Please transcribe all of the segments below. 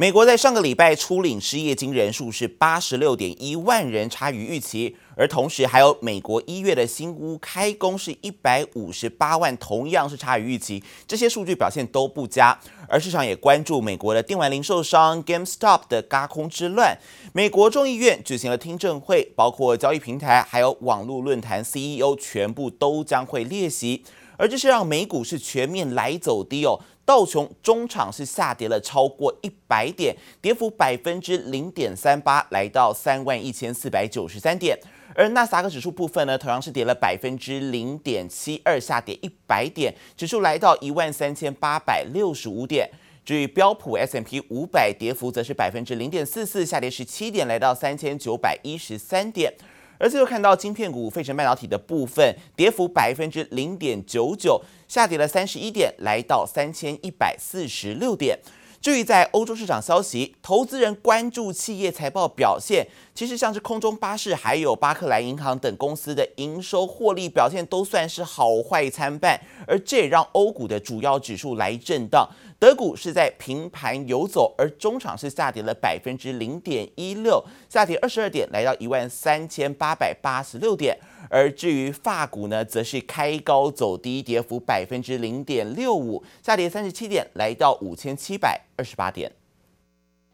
美国在上个礼拜初领失业金人数是八十六点一万人，差于预期。而同时，还有美国一月的新屋开工是一百五十八万，同样是差于预期。这些数据表现都不佳。而市场也关注美国的电玩零售商 GameStop 的轧空之乱。美国众议院举行了听证会，包括交易平台还有网络论坛 CEO 全部都将会列席。而这是让美股是全面来走低哦。道琼中场是下跌了超过一百点，跌幅百分之零点三八，来到三万一千四百九十三点。而纳斯达克指数部分呢，同样是跌了百分之零点七二，下跌一百点，指数来到一万三千八百六十五点。至于标普 S M P 五百，跌幅则是百分之零点四四，下跌十七点，来到三千九百一十三点。而最后看到晶片股、费城半导体的部分，跌幅百分之零点九九，下跌了三十一点，来到三千一百四十六点。至于在欧洲市场消息，投资人关注企业财报表现。其实像是空中巴士，还有巴克莱银行等公司的营收获利表现都算是好坏参半，而这也让欧股的主要指数来震荡。德股是在平盘游走，而中场是下跌了百分之零点一六，下跌二十二点，来到一万三千八百八十六点。而至于法股呢，则是开高走低，跌幅百分之零点六五，下跌三十七点，来到五千七百二十八点。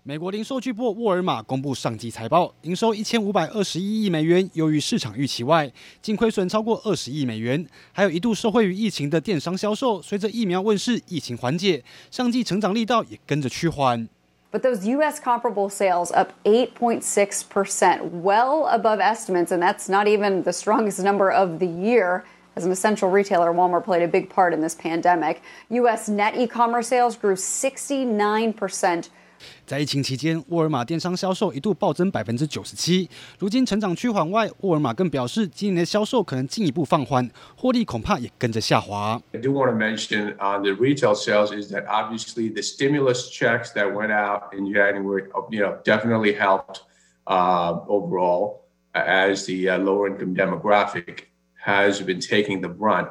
美国零售巨擘沃尔玛公布上季财报，营收一千五百二十一亿美元，优于市场预期外，净亏损超过二十亿美元。还有一度受惠于疫情的电商销售，随着疫苗问世，疫情缓解，上季成长力道也跟着趋缓。But those U.S. comparable sales up 8.6%, well above estimates, and that's not even the strongest number of the year. As an essential retailer, Walmart played a big part in this pandemic. U.S. net e-commerce sales grew 69%. 在疫情期间，沃尔玛电商销售一度暴增百分之九十七。如今成长趋缓外，沃尔玛更表示，今年的销售可能进一步放缓，获利恐怕也跟着下滑。I do want to mention on the retail sales is that obviously the stimulus checks that went out in January, you know, definitely helped uh, overall as the uh, lower income demographic has been taking the brunt.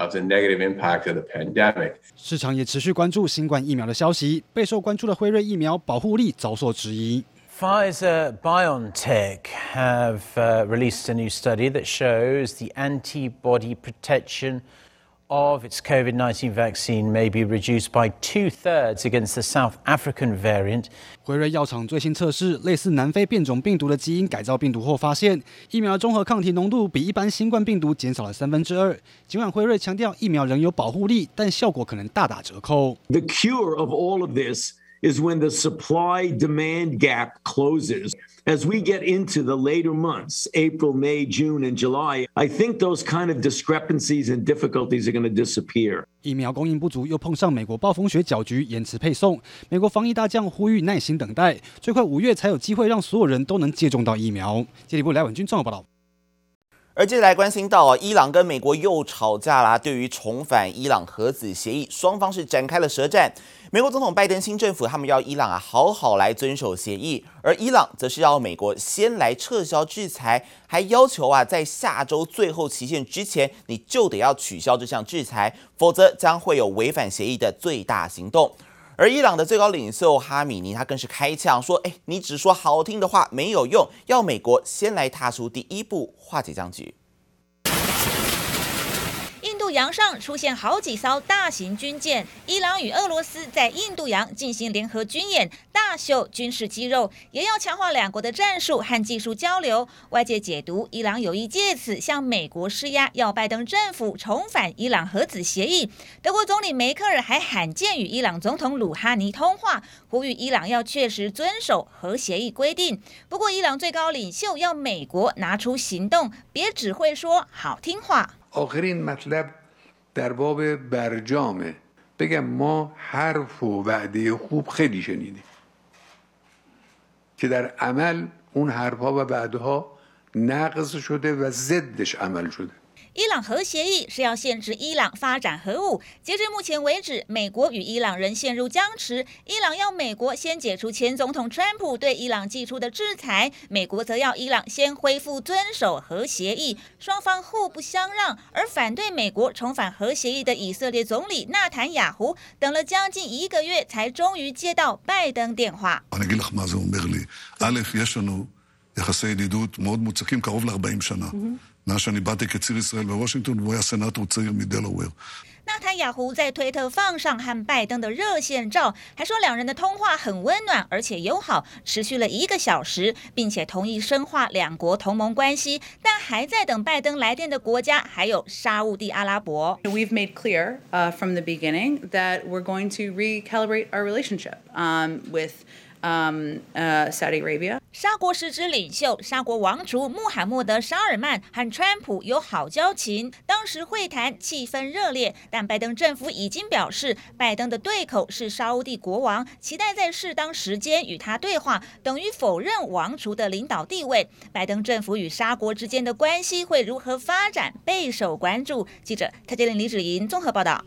of the negative impact of the pandemic。市场也持续关注新冠疫苗的消息，备受关注的辉瑞疫苗保护力遭受质疑。Pfizer BioNTech have uh, released a new study that shows the antibody protection of its COVID 19 vaccine may be reduced by two thirds against the South African variant. 辉瑞药厂最新测试类似南非变种病毒的基因改造病毒后，发现疫苗综合抗体浓度比一般新冠病毒减少了三分之二。尽管辉瑞强调疫苗仍有保护力，但效果可能大打折扣。The cure of all of this is when the supply demand gap closes. As we get into the later months, April, May, June, and July, I think those kind of discrepancies and difficulties are going to disappear. 疫苗供应不足，又碰上美国暴风雪搅局，延迟配送。美国防疫大将呼吁耐心等待，最快五月才有机会让所有人都能接种到疫苗。接力部来文君综合报道。 而接下来关心到啊，伊朗跟美国又吵架啦。对于重返伊朗核子协议，双方是展开了舌战。美国总统拜登新政府他们要伊朗啊好好来遵守协议，而伊朗则是要美国先来撤销制裁，还要求啊在下周最后期限之前你就得要取消这项制裁，否则将会有违反协议的最大行动。而伊朗的最高领袖哈米尼他更是开呛说：“哎，你只说好听的话没有用，要美国先来踏出第一步，化解僵局。”印度洋上出现好几艘大型军舰，伊朗与俄罗斯在印度洋进行联合军演，大秀军事肌肉，也要强化两国的战术和技术交流。外界解读，伊朗有意借此向美国施压，要拜登政府重返伊朗核子协议。德国总理梅克尔还罕见与伊朗总统鲁哈尼通话，呼吁伊朗要确实遵守核协议规定。不过，伊朗最高领袖要美国拿出行动，别只会说好听话。آخرین مطلب در باب برجامه. بگم ما حرف و وعده خوب خیلی شنیدیم که در عمل اون حرفها و وعده ها نقض شده و ضدش عمل شده. 伊朗核协议是要限制伊朗发展核武。截至目前为止，美国与伊朗仍陷入僵持。伊朗要美国先解除前总统川普对伊朗寄出的制裁，美国则要伊朗先恢复遵守核协议。双方互不相让。而反对美国重返核协议的以色列总理纳坦雅胡，等了将近一个月，才终于接到拜登电话。纳坦雅胡在推特放上和拜登的热线照，还说两人的通话很温暖而且友好，持续了一个小时，并且同意深化两国同盟关系。但还在等拜登来电的国家还有沙乌地阿拉伯。We've made clear, uh, from the beginning that we're going to recalibrate our relationship, um, with. Um, uh, Saudi Arabia. 沙国实质领袖、沙国王储穆罕默德·沙尔曼和川普有好交情，当时会谈气氛热烈。但拜登政府已经表示，拜登的对口是沙乌地国王，期待在适当时间与他对话，等于否认王储的领导地位。拜登政府与沙国之间的关系会如何发展，备受关注。记者蔡洁玲、李芷莹综合报道。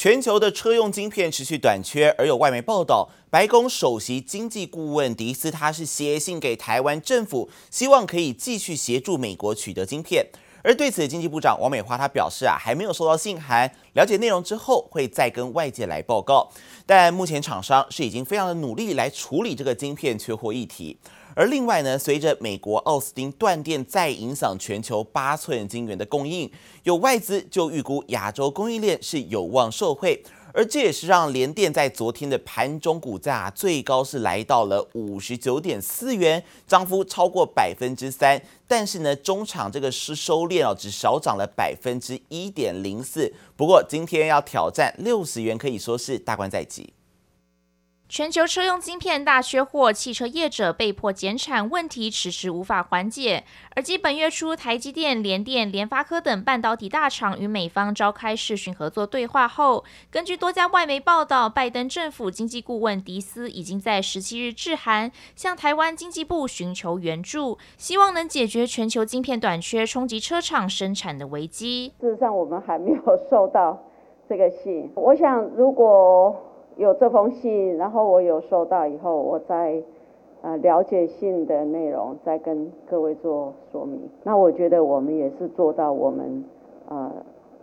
全球的车用晶片持续短缺，而有外媒报道，白宫首席经济顾问迪斯他是写信给台湾政府，希望可以继续协助美国取得晶片。而对此，经济部长王美花她表示啊，还没有收到信函，了解内容之后会再跟外界来报告。但目前厂商是已经非常的努力来处理这个晶片缺货议题。而另外呢，随着美国奥斯汀断电再影响全球八寸晶圆的供应，有外资就预估亚洲供应链是有望受惠，而这也是让联电在昨天的盘中股价最高是来到了五十九点四元，涨幅超过百分之三。但是呢，中场这个是收敛哦，只少涨了百分之一点零四。不过今天要挑战六十元，可以说是大关在即。全球车用晶片大缺货，汽车业者被迫减产，问题迟迟无法缓解。而继本月初台积电、联电、联发科等半导体大厂与美方召开视讯合作对话后，根据多家外媒报道，拜登政府经济顾问迪斯已经在十七日致函向台湾经济部寻求援助，希望能解决全球晶片短缺冲击车厂生产的危机。事实上，我们还没有收到这个信。我想，如果有这封信，然后我有收到以后，我再呃了解信的内容，再跟各位做说明。那我觉得我们也是做到我们呃。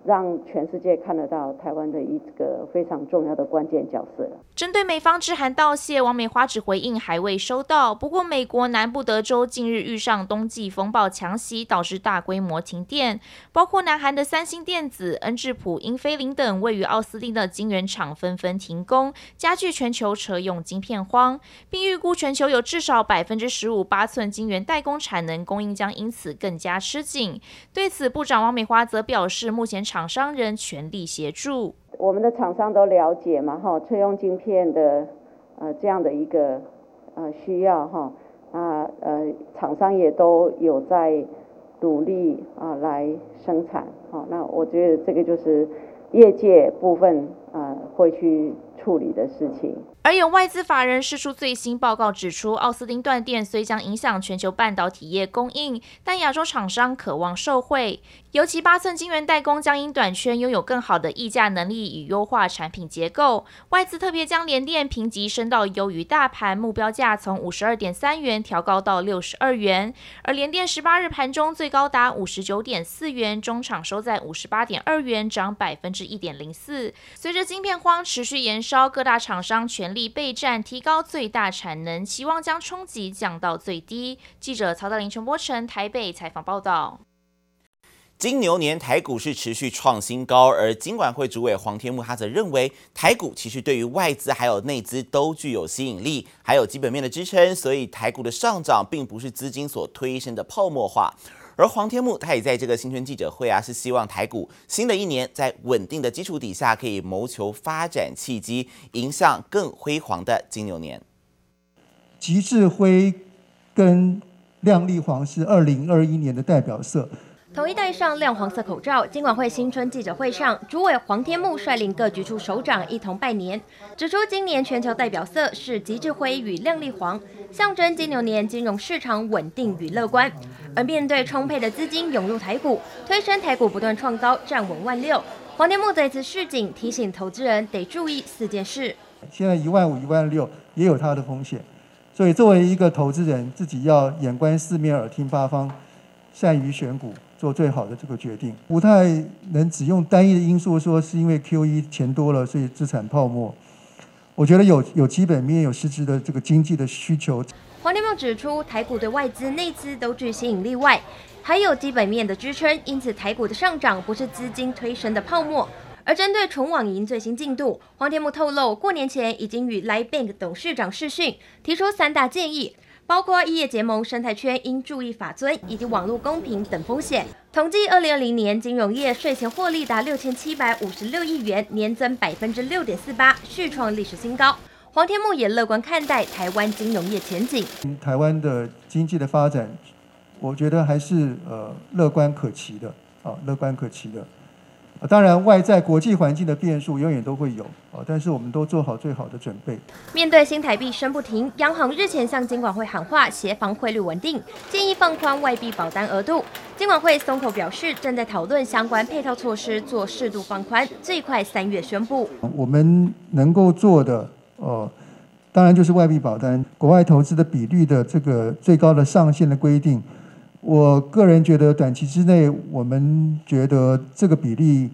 让全世界看得到台湾的一个非常重要的关键角色。针对美方致函道谢，王美花只回应还未收到。不过，美国南部德州近日遇上冬季风暴强袭，导致大规模停电，包括南韩的三星电子、恩智浦、英飞凌等位于奥斯汀的晶圆厂纷纷停工，加剧全球车用晶片荒，并预估全球有至少百分之十五八寸晶圆代工产能供应将因此更加吃紧。对此，部长王美花则表示，目前厂厂商人全力协助，我们的厂商都了解嘛，哈，车用晶片的呃这样的一个呃需要哈，啊呃厂商也都有在努力啊来生产，好，那我觉得这个就是业界部分啊会去处理的事情。而有外资法人释出最新报告，指出奥斯汀断电虽将影响全球半导体业供应，但亚洲厂商渴望受惠。尤其八寸晶圆代工将因短缺，拥有更好的议价能力与优化产品结构。外资特别将联电评级升到优于大盘，目标价从五十二点三元调高到六十二元。而联电十八日盘中最高达五十九点四元，中场收在五十八点二元，涨百分之一点零四。随着晶片荒持续延烧，各大厂商全力备战，提高最大产能，期望将冲击降到最低。记者曹德林、陈波成台北采访报道。金牛年台股是持续创新高，而金管会主委黄天木他则认为，台股其实对于外资还有内资都具有吸引力，还有基本面的支撑，所以台股的上涨并不是资金所推升的泡沫化。而黄天木他也在这个新春记者会啊，是希望台股新的一年在稳定的基础底下，可以谋求发展契机，迎向更辉煌的金牛年。极致灰跟亮丽黄是二零二一年的代表色。统一戴上亮黄色口罩。金管会新春记者会上，主委黄天牧率领各局处首长一同拜年，指出今年全球代表色是极致灰与亮丽黄，象征金牛年金融市场稳定与乐观。而面对充沛的资金涌入台股，推升台股不断创高，站稳万六。黄天牧再次示警，提醒投资人得注意四件事。现在一万五、一万六也有它的风险，所以作为一个投资人，自己要眼观四面，耳听八方，善于选股。做最好的这个决定，不太能只用单一的因素说是因为 QE 钱多了，所以资产泡沫。我觉得有有基本面、有实质的这个经济的需求。黄天牧指出，台股对外资、内资都具吸引力外，还有基本面的支撑，因此台股的上涨不是资金推升的泡沫。而针对纯网银最新进度，黄天牧透露，过年前已经与 LINE Bank 董事长试讯，提出三大建议。包括异业结盟、生态圈应注意法遵以及网络公平等风险。统计二零二零年金融业税前获利达六千七百五十六亿元，年增百分之六点四八，续创历史新高。黄天牧也乐观看待台湾金融业前景。台湾的经济的发展，我觉得还是呃乐观可期的啊，乐观可期的。当然，外在国际环境的变数永远都会有啊，但是我们都做好最好的准备。面对新台币升不停，央行日前向金管会喊话，协防汇率稳定，建议放宽外币保单额度。金管会松口表示，正在讨论相关配套措施，做适度放宽，最快三月宣布。我们能够做的，呃，当然就是外币保单，国外投资的比率的这个最高的上限的规定。我个人觉得，短期之内，我们觉得这个比例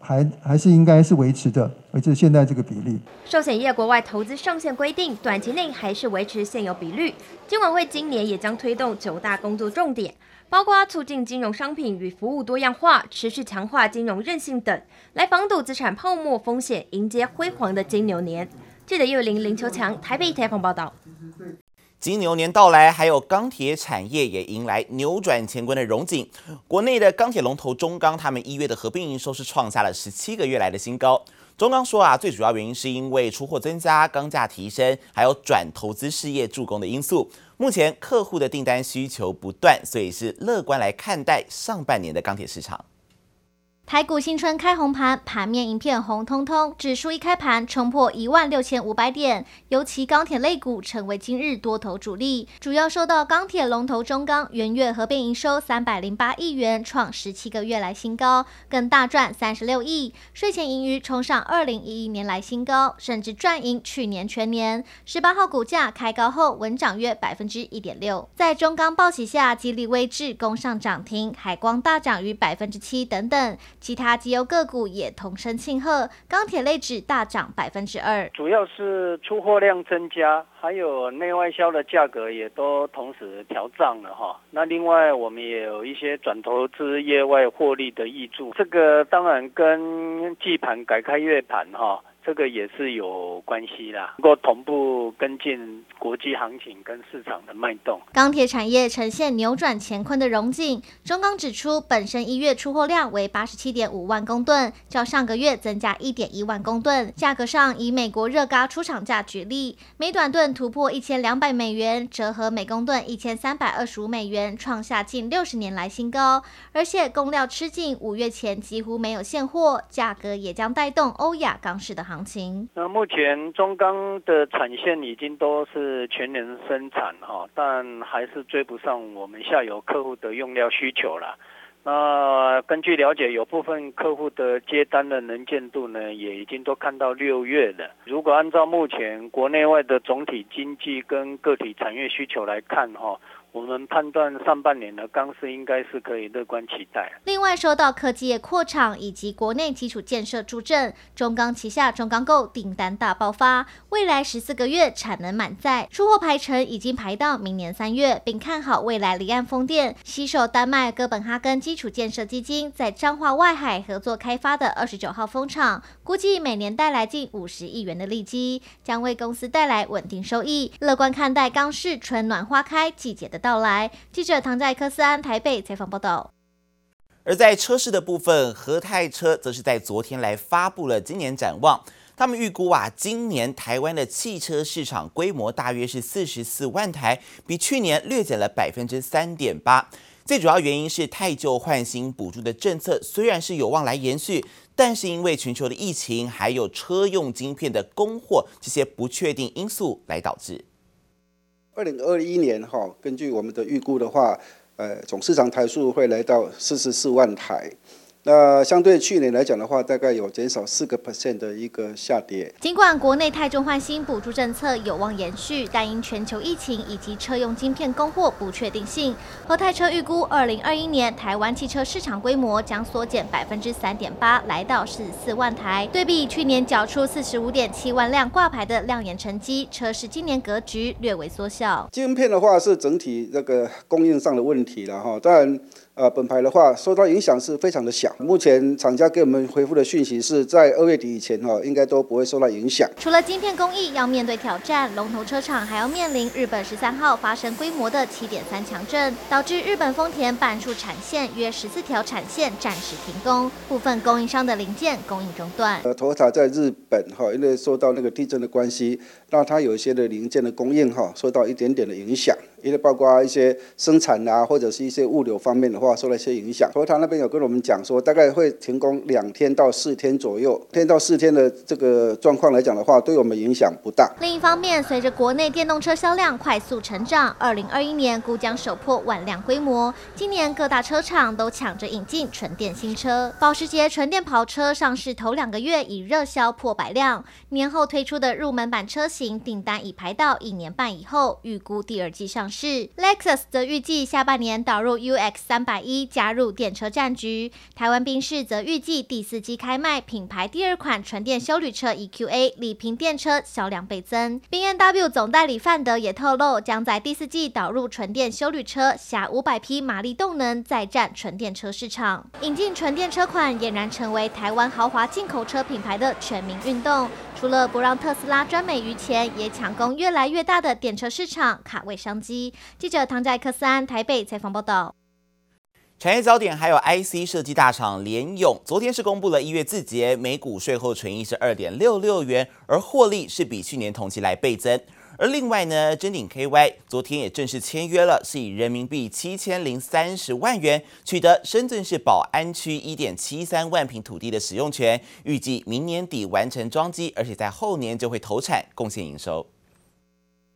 还还是应该是维持的，维持现在这个比例。寿险业国外投资上限规定，短期内还是维持现有比率。金管会今年也将推动九大工作重点，包括促进金融商品与服务多样化，持续强化金融韧性等，来防堵资产泡沫风险，迎接辉煌的金牛年。记者叶玲、林秋强台北采访报道。金牛年到来，还有钢铁产业也迎来扭转乾坤的荣景。国内的钢铁龙头中钢，他们一月的合并营收是创下了十七个月来的新高。中钢说啊，最主要原因是因为出货增加、钢价提升，还有转投资事业助攻的因素。目前客户的订单需求不断，所以是乐观来看待上半年的钢铁市场。台股新春开红盘，盘面一片红彤彤，指数一开盘冲破一万六千五百点，尤其钢铁类股成为今日多头主力，主要受到钢铁龙头中钢元月合并营收三百零八亿元，创十七个月来新高，更大赚三十六亿，税前盈余冲上二零一一年来新高，甚至赚赢去年全年。十八号股价开高后稳涨约百分之一点六，在中钢报喜下，吉利威智攻上涨停，海光大涨逾百分之七等等。其他绩优个股也同声庆贺，钢铁类指大涨百分之二，主要是出货量增加，还有内外销的价格也都同时调涨了哈。那另外我们也有一些转投资业外获利的挹注，这个当然跟季盘改开月盘哈。这个也是有关系啦，能够同步跟进国际行情跟市场的脉动。钢铁产业呈现扭转乾坤的荣景。中钢指出，本身一月出货量为八十七点五万公吨，较上个月增加一点一万公吨。价格上，以美国热轧出厂价举例，每短吨突破一千两百美元，折合每公吨一千三百二十五美元，创下近六十年来新高。而且供料吃紧，五月前几乎没有现货，价格也将带动欧亚钢市的行情。那目前中钢的产线已经都是全年生产哈，但还是追不上我们下游客户的用料需求了。那根据了解，有部分客户的接单的能见度呢，也已经都看到六月了。如果按照目前国内外的总体经济跟个体产业需求来看哈。我们判断上半年的钢市应该是可以乐观期待。另外，受到科技业扩厂以及国内基础建设助阵，中钢旗下中钢构订单大爆发，未来十四个月产能满载，出货排程已经排到明年三月，并看好未来离岸风电，携手丹麦哥本哈根基础建设基金在彰化外海合作开发的二十九号风场，估计每年带来近五十亿元的利基，将为公司带来稳定收益，乐观看待钢市春暖花开季节的到来，记者唐在科斯安台北采访报道。而在车市的部分，和泰车则是在昨天来发布了今年展望。他们预估啊，今年台湾的汽车市场规模大约是四十四万台，比去年略减了百分之三点八。最主要原因是汰旧换新补助的政策虽然是有望来延续，但是因为全球的疫情还有车用晶片的供货这些不确定因素来导致。二零二一年哈，根据我们的预估的话，呃，总市场台数会来到四十四万台。那相对去年来讲的话，大概有减少四个 percent 的一个下跌。尽管国内汰旧换新补助政策有望延续，但因全球疫情以及车用晶片供货不确定性，和泰车预估二零二一年台湾汽车市场规模将缩减百分之三点八，来到四十四万台。对比去年缴出四十五点七万辆挂牌的亮眼成绩，车市今年格局略微缩小。晶片的话是整体这个供应上的问题了哈，当然。呃，本牌的话受到影响是非常的小。目前厂家给我们回复的讯息是在二月底以前哈，应该都不会受到影响。除了晶片工艺要面对挑战，龙头车厂还要面临日本十三号发生规模的七点三强震，导致日本丰田半数产线约十四条产线暂时停工，部分供应商的零件供应中断。呃，Toyota 在日本哈，因为受到那个地震的关系，那它有一些的零件的供应哈，受到一点点的影响。因为包括一些生产啊，或者是一些物流方面的话，受了一些影响。所以他那边有跟我们讲说，大概会停工两天到四天左右。天到四天的这个状况来讲的话，对我们影响不大。另一方面，随着国内电动车销量快速成长，二零二一年估将首破万辆规模。今年各大车厂都抢着引进纯电新车。保时捷纯电跑车上市头两个月已热销破百辆，年后推出的入门版车型订单已排到一年半以后，预估第二季上是 Lexus 则预计下半年导入 UX 三百一，加入电车战局。台湾宾士则预计第四季开卖品牌第二款纯电休旅车 EQA 礼平电车销量倍增。BNW 总代理范德也透露，将在第四季导入纯电休旅车，辖五百匹马力动能，再战纯电车市场。引进纯电车款俨然成为台湾豪华进口车品牌的全民运动。除了不让特斯拉专美于前，也抢攻越来越大的电车市场，卡位商机。记者唐在克斯安台北采访报道。产业焦点还有 IC 设计大厂联咏，昨天是公布了一月字节，每股税后纯益是二点六六元，而获利是比去年同期来倍增。而另外呢，臻鼎 KY 昨天也正式签约了，是以人民币七千零三十万元取得深圳市宝安区一点七三万平土地的使用权，预计明年底完成装机，而且在后年就会投产，贡献营收。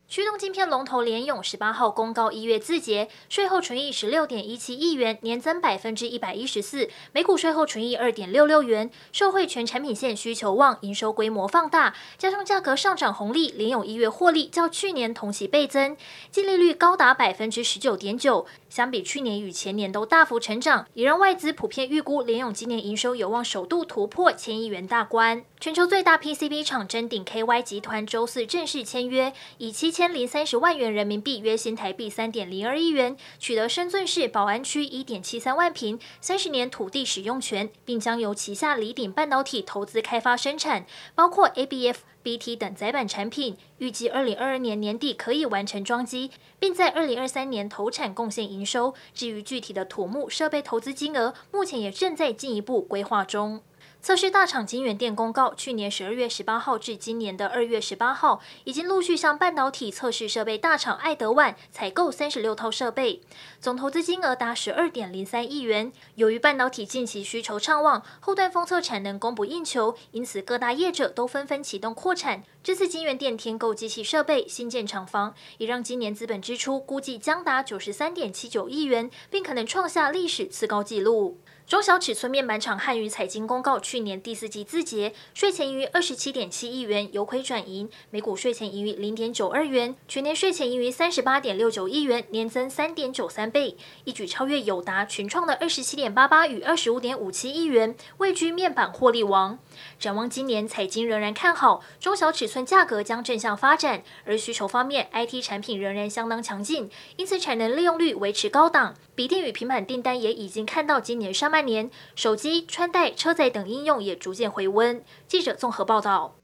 驱动晶片龙头联咏十八号公告一月字节，税后纯益十六点一七亿元，年增百分之一百一十四，每股税后纯益二点六六元。受惠全产品线需求旺，营收规模放大，加上价格上涨红利，联咏一月获利较去年同期倍增，净利率高达百分之十九点九，相比去年与前年都大幅成长，也让外资普遍预估联咏今年营收有望首度突破千亿元大关。全球最大 PCB 厂臻鼎 KY 集团周四正式签约，以七千零三十万元人民币（约新台币三点零二亿元）取得深圳市宝安区一点七三万平、三十年土地使用权，并将由旗下礼鼎半导体投资开发生产，包括 ABF、BT 等载板产品。预计二零二二年年底可以完成装机，并在二零二三年投产贡献营收。至于具体的土木设备投资金额，目前也正在进一步规划中。测试大厂京元电公告，去年十二月十八号至今年的二月十八号，已经陆续向半导体测试设备大厂爱德万采购三十六套设备，总投资金额达十二点零三亿元。由于半导体近期需求畅旺，后段封测产能供不应求，因此各大业者都纷纷启动扩产。这次京元电添购机器设备、新建厂房，也让今年资本支出估计将达九十三点七九亿元，并可能创下历史次高纪录。中小尺寸面板厂汉语彩晶公告，去年第四季自结税前盈余二十七点七亿元，由亏转盈，每股税前盈余零点九二元，全年税前盈余三十八点六九亿元，年增三点九三倍，一举超越友达、群创的二十七点八八与二十五点五七亿元，位居面板获利王。展望今年，彩晶仍然看好中小尺寸价格将正向发展，而需求方面，IT 产品仍然相当强劲，因此产能利用率维持高档，笔电与平板订单也已经看到今年上半年，手机、穿戴、车载等应用也逐渐回温。记者综合报道。